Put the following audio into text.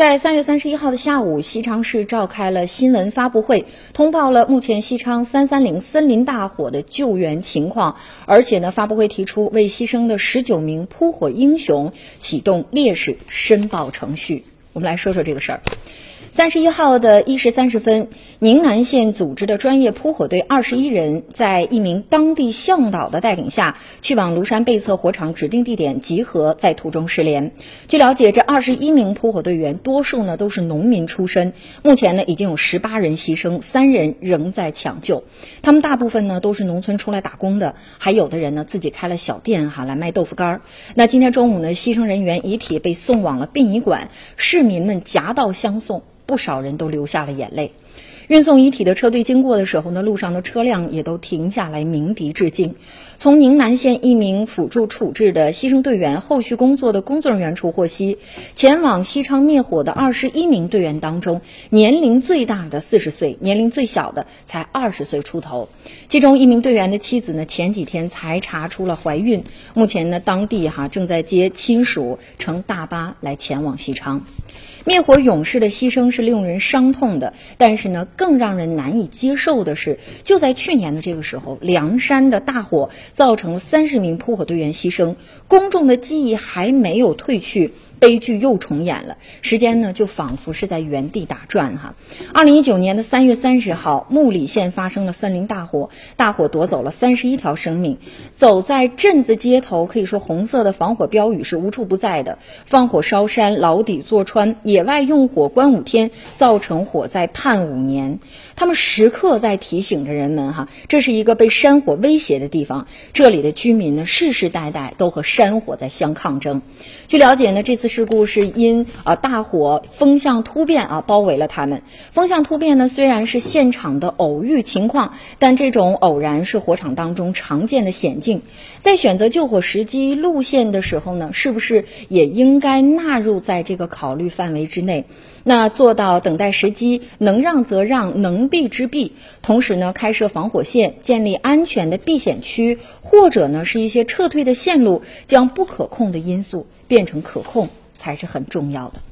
在三月三十一号的下午，西昌市召开了新闻发布会，通报了目前西昌三三零森林大火的救援情况。而且呢，发布会提出为牺牲的十九名扑火英雄启动烈士申报程序。我们来说说这个事儿。三十一号的一时三十分，宁南县组织的专业扑火队二十一人，在一名当地向导的带领下，去往庐山背侧火场指定地点集合，在途中失联。据了解，这二十一名扑火队员多数呢都是农民出身，目前呢已经有十八人牺牲，三人仍在抢救。他们大部分呢都是农村出来打工的，还有的人呢自己开了小店哈来卖豆腐干儿。那今天中午呢，牺牲人员遗体被送往了殡仪馆，市民们夹道相送。不少人都流下了眼泪。运送遗体的车队经过的时候呢，路上的车辆也都停下来鸣笛致敬。从宁南县一名辅助处置的牺牲队员后续工作的工作人员处获悉，前往西昌灭火的二十一名队员当中，年龄最大的四十岁，年龄最小的才二十岁出头。其中一名队员的妻子呢，前几天才查出了怀孕，目前呢，当地哈正在接亲属乘大巴来前往西昌。灭火勇士的牺牲是令人伤痛的，但是呢，更让人难以接受的是，就在去年的这个时候，凉山的大火造成了三十名扑火队员牺牲，公众的记忆还没有褪去。悲剧又重演了，时间呢就仿佛是在原地打转哈。二零一九年的三月三十号，木里县发生了森林大火，大火夺走了三十一条生命。走在镇子街头，可以说红色的防火标语是无处不在的。放火烧山，牢底坐穿；野外用火关五天，造成火灾判五年。他们时刻在提醒着人们哈，这是一个被山火威胁的地方。这里的居民呢，世世代代都和山火在相抗争。据了解呢，这次。事故是因啊大火风向突变啊包围了他们。风向突变呢虽然是现场的偶遇情况，但这种偶然是火场当中常见的险境。在选择救火时机路线的时候呢，是不是也应该纳入在这个考虑范围之内？那做到等待时机，能让则让，能避之避。同时呢，开设防火线，建立安全的避险区，或者呢是一些撤退的线路，将不可控的因素变成可控。才是很重要的。